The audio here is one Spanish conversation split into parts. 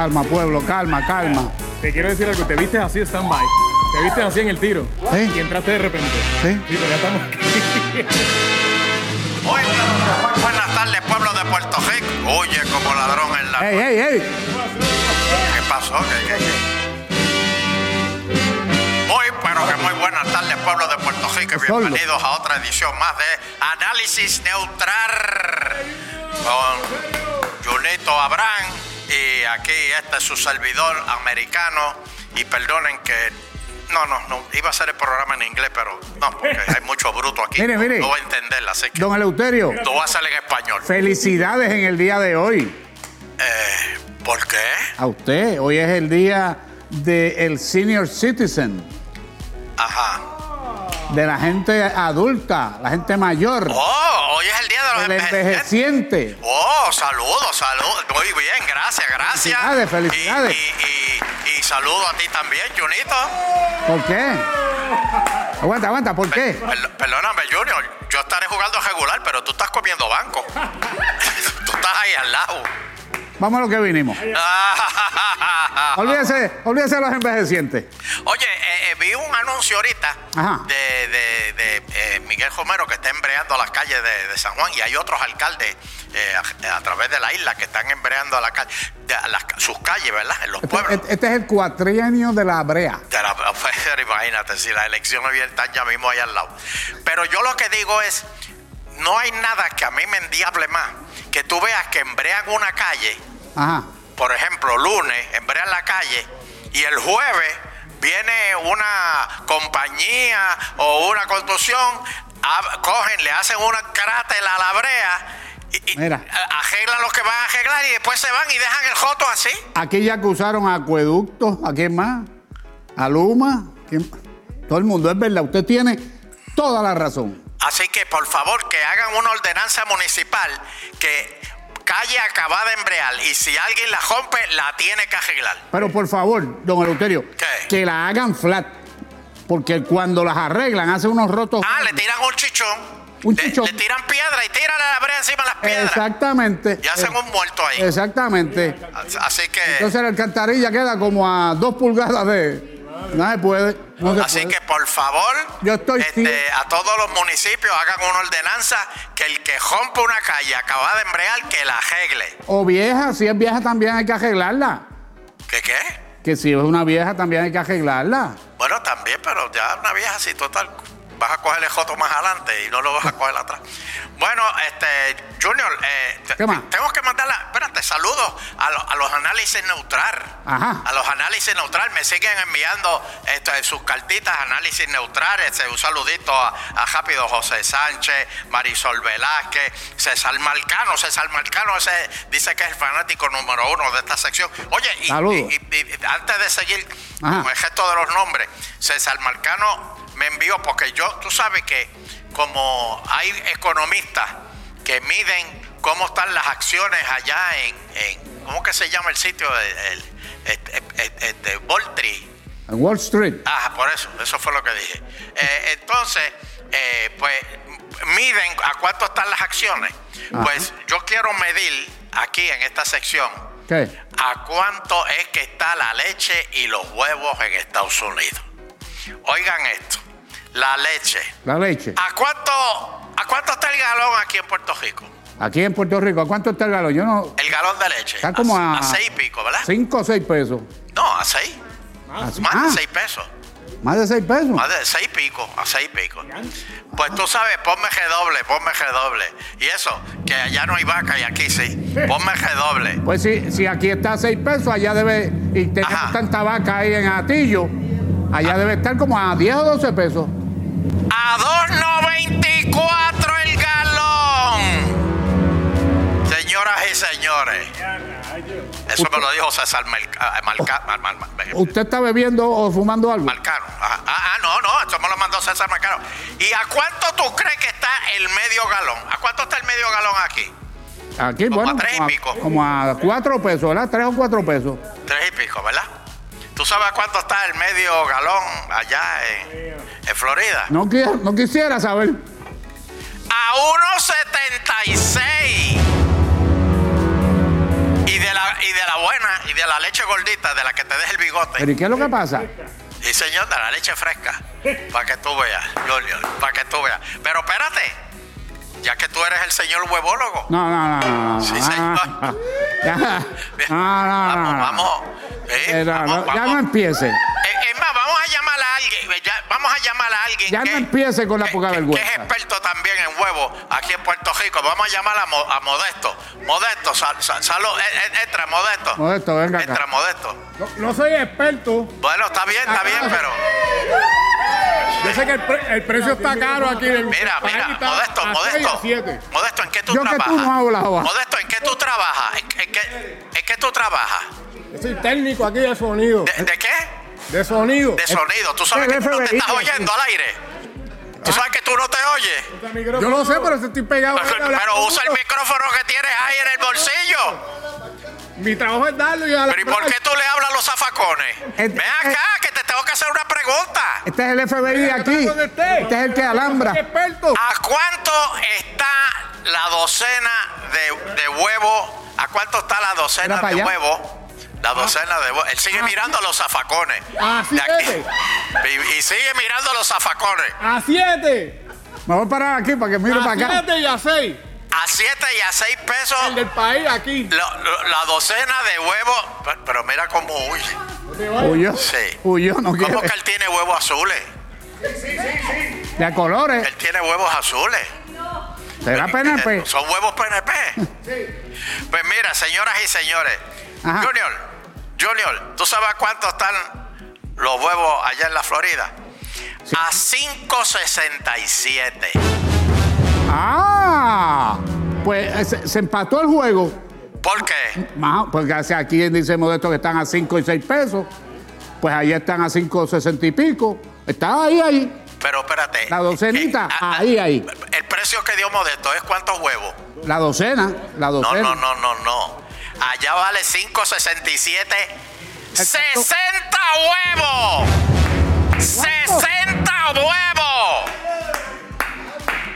Calma, pueblo, calma, calma. Te quiero decir algo, te viste así stand-by. Te viste así en el tiro. ¿Sí? Y entraste de repente. ¿Sí? pero ya estamos Muy buenas tardes, pueblo de Puerto Rico. Oye, como ladrón en la. ¡Ey, ey, ey! ¿Qué pasó? ¿Qué, qué, qué? Muy, pero que muy buenas tardes, pueblo de Puerto Rico, bienvenidos a otra edición más de Análisis Neutral con Junito Abraham. Y aquí este es su servidor americano. Y perdonen que. No, no, no. Iba a hacer el programa en inglés, pero no, porque hay mucho bruto aquí. Mire, mire. No voy a entenderla, así que Don Eleuterio, lo voy a hacer en español. felicidades en el día de hoy. Eh, ¿Por qué? A usted, hoy es el día del senior citizen, Ajá. De la gente adulta, la gente mayor, Oh, hoy es el día de los envejecientes. envejeciente. Oh, saludos, saludos. Muy bien, gracias, gracias. Felicidades, felicidades. Y, y, y, y saludo a ti también, Junito. ¿Por qué? Aguanta, aguanta, ¿por qué? Per- perdóname, Junior. Yo estaré jugando regular, pero tú estás comiendo banco. tú estás ahí al lado. Vamos a lo que vinimos. Olvídese, olvídese de los envejecientes. Oye, vi un anuncio ahorita Ajá. de, de- de, eh, Miguel Romero que está embreando las calles de, de San Juan y hay otros alcaldes eh, a, a través de la isla que están embreando a la calle, a las- sus calles, ¿verdad? En los pueblos. Este, este es el cuatrienio de la brea. De la- pero imagínate, si las elecciones están ya mismo ahí al lado. Pero yo lo que digo es, no hay nada que a mí me endiable más que tú veas que embrean una calle, Ajá. por ejemplo, lunes, embrean la calle y el jueves viene una compañía o una construcción, cogen, le hacen una cráter a la brea y, y arreglan lo que van a arreglar y después se van y dejan el joto así. Aquí ya acusaron a Acueducto, ¿a quién más? A Luma. ¿quién? Todo el mundo, es verdad, usted tiene toda la razón. Así que por favor que hagan una ordenanza municipal que calle acabada de embrear y si alguien la rompe la tiene que arreglar. Pero por favor, don Eleuterio, ¿Qué? que la hagan flat. Porque cuando las arreglan, hacen unos rotos. Ah, le tiran un chichón. Un le, chichón. le tiran piedra y tiran la brea encima de las piedras. Exactamente. Y hacen un muerto ahí. Exactamente. Así que, Entonces la alcantarilla queda como a dos pulgadas de. No se puede. No así puede. que por favor, Yo estoy este, a todos los municipios hagan una ordenanza que el que rompe una calle acabada de embrear que la arregle. O vieja, si es vieja también hay que arreglarla. ¿Qué qué? Que si es una vieja también hay que arreglarla. Bueno, también, pero ya una vieja así, total, vas a coger el joto más adelante y no lo vas a coger atrás. Bueno, este, Junior, eh, tengo que mandarla, espérate, saludos a, lo- a los análisis neutral. Ajá. A los análisis neutral, me siguen enviando este, sus cartitas, análisis neutral. Este, un saludito a, a Rápido José Sánchez, Marisol Velázquez, César Marcano. César Marcano ese dice que es el fanático número uno de esta sección. Oye, y, Saludos. y- y- y antes de seguir Ajá. con el gesto de los nombres, César Marcano me envió, porque yo, tú sabes que como hay economistas que miden cómo están las acciones allá en, en ¿cómo que se llama el sitio? El, el- este, este, este, Wall Street. En Wall Street. Ah, por eso, eso fue lo que dije. Eh, entonces, eh, pues miden a cuánto están las acciones. Ajá. Pues yo quiero medir aquí en esta sección ¿Qué? a cuánto es que está la leche y los huevos en Estados Unidos. Oigan esto, la leche. La leche. ¿A cuánto, ¿A cuánto está el galón aquí en Puerto Rico? Aquí en Puerto Rico, ¿a cuánto está el galón? Yo no. El galón de leche. Está como a. a seis y pico, ¿verdad? Cinco o seis pesos. No, a seis. Ah, Más ah, de seis pesos. Más de seis pesos. Más de seis y pico, a seis y pico. Pues tú sabes, ponme doble, ponme doble. Y eso, que allá no hay vaca y aquí sí. Ponme doble. Pues si, si aquí está a seis pesos, allá debe. Y tenemos Ajá. tanta vaca ahí en Atillo. Allá debe estar como a 10 o 12 pesos. A 2.94 el galón. Señoras y señores. Eso me lo dijo César Mal- ¿Usted está bebiendo o fumando algo? Marcano. Ajá. Ah, ah, no, no, esto me lo mandó César Marcano. ¿Y a cuánto tú crees que está el medio galón? ¿A cuánto está el medio galón aquí? Aquí, Como bueno, a tres y como pico. a, como a cuatro pesos, ¿verdad? Tres o cuatro pesos. Tres y pico, ¿verdad? ¿Tú sabes a cuánto está el medio galón allá en, en Florida? No, qui- no quisiera saber. A 1.76. Y de la, y de la buena, y de la leche gordita, de la que te deja el bigote. ¿Pero y qué es lo que pasa? Sí, señor, de la leche fresca. Para que tú veas, para que tú veas. Pero espérate, ya que tú eres el señor huevólogo. No, no, no, no. no. Sí, señor. No, no, no, vamos, vamos. Eh, Eh, no, vamos, no, ya vamos. no empiece. Eh, Es más, vamos a llamar a alguien. eh, ya- vamos a llamar a alguien. Ya que, no empiece con la poca que- vergüenza. Que es experto también en huevos aquí en Puerto Rico. Vamos a llamar a, Mo- a Modesto. Modesto, sal, sal- salud. Entra, Modesto. Modesto, venga acá. Entra, Modesto. No, no soy experto. Bueno, está bien, está bien, pero. Yo sé que el, pre- el precio está caro aquí en el Mira, mira, Modesto, Modesto. Modesto, ¿en qué tú Yo que tú trabajas? no. Modesto, ¿en qué tú trabajas? ¿En, en qué, en qué tú trabajas? Yo soy técnico aquí de sonido. ¿De, de qué? De sonido. De sonido. ¿Tú sabes el que tú no te estás oyendo al aire? ¿Tú sabes que tú no te oyes? Yo lo sé, pero si estoy pegado. Pero, pero usa el micrófono que tienes ahí en el bolsillo. Mi trabajo es darlo y a la Pero ¿y por qué tú le hablas a los zafacones? El- Ven acá, que te tengo que hacer una pregunta. Este es el FBI aquí. Este es el que alambra. ¿A cuánto está la docena de, de huevos? ¿A cuánto está la docena de huevos? La docena de huevos. Él sigue mirando a los zafacones. Ah, sí, aquí. ese. Y, y sigue mirando a los zafacones. A siete. Me voy a parar aquí para que mire A para acá. siete y a seis. A 7 y a 6 pesos El del país aquí. la, la- la docena de huevos. Pero, pero mira cómo huye. Huyó. Sí. Huyó, no quiere. ¿Cómo que él tiene huevos azules? De colores. Él tiene huevos azules. ¿Será PNP? Eh, Son huevos PNP. Pues mira, señoras y señores. Ajá. Junior, Junior, ¿tú sabes cuánto están los huevos allá en la Florida? A 5.67. Ah, pues eh, se, se empató el juego. ¿Por qué? Más, porque aquí dice Modesto que están a 5 y 6 pesos. Pues allá están a 5.60 y pico. Está ahí, ahí. Pero espérate. La docenita, Eh, ah, ah, ahí, ahí. El precio que dio Modesto es cuántos huevos. La docena, la No, docena. no, no, no, no. Allá vale 5.67. ¡60 huevos! ¡60 huevos!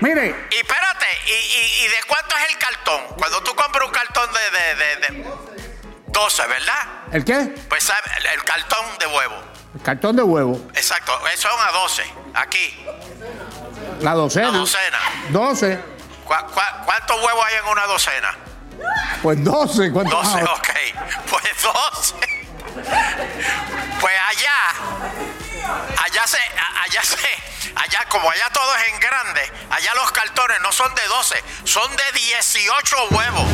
Mire, Y espérate, ¿y, y, y de cuánto es el cartón? Cuando tú compras un cartón de, de, de- de 12, ¿verdad? ¿el qué? Pues el, el cartón de huevo. El cartón de huevo. Exacto, eh, son a 12. Aquí, La docena. la docena. 12. ¿Cuá- cuá- cuántos huevos hay en una docena? Pues 12. ¿cuánto 12, más? ok. Pues 12. Pues allá, allá se, allá se, allá como allá todo es en grande, allá los cartones no son de 12, son de 18 huevos.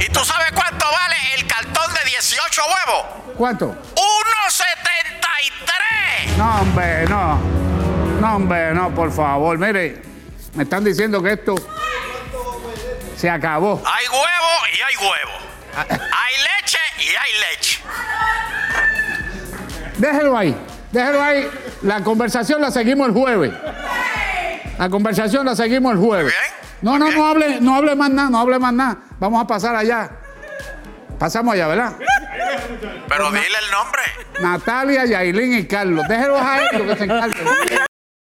¿Y tú sabes cuánto vale el cartón de 18 huevos? ¿Cuánto? 1.73. No, hombre, no. No, hombre, no, por favor. Mire, me están diciendo que esto se acabó. Hay huevo y hay huevo. Hay leche y hay leche. Déjelo ahí. Déjelo ahí. La conversación la seguimos el jueves. La conversación la seguimos el jueves. No, no, no hable, no hable más nada, no hable más nada. Vamos a pasar allá. Pasamos allá, ¿verdad? Pero dile el nombre. Natalia, Yailin y Carlos. Déjelos a ellos que se encarguen.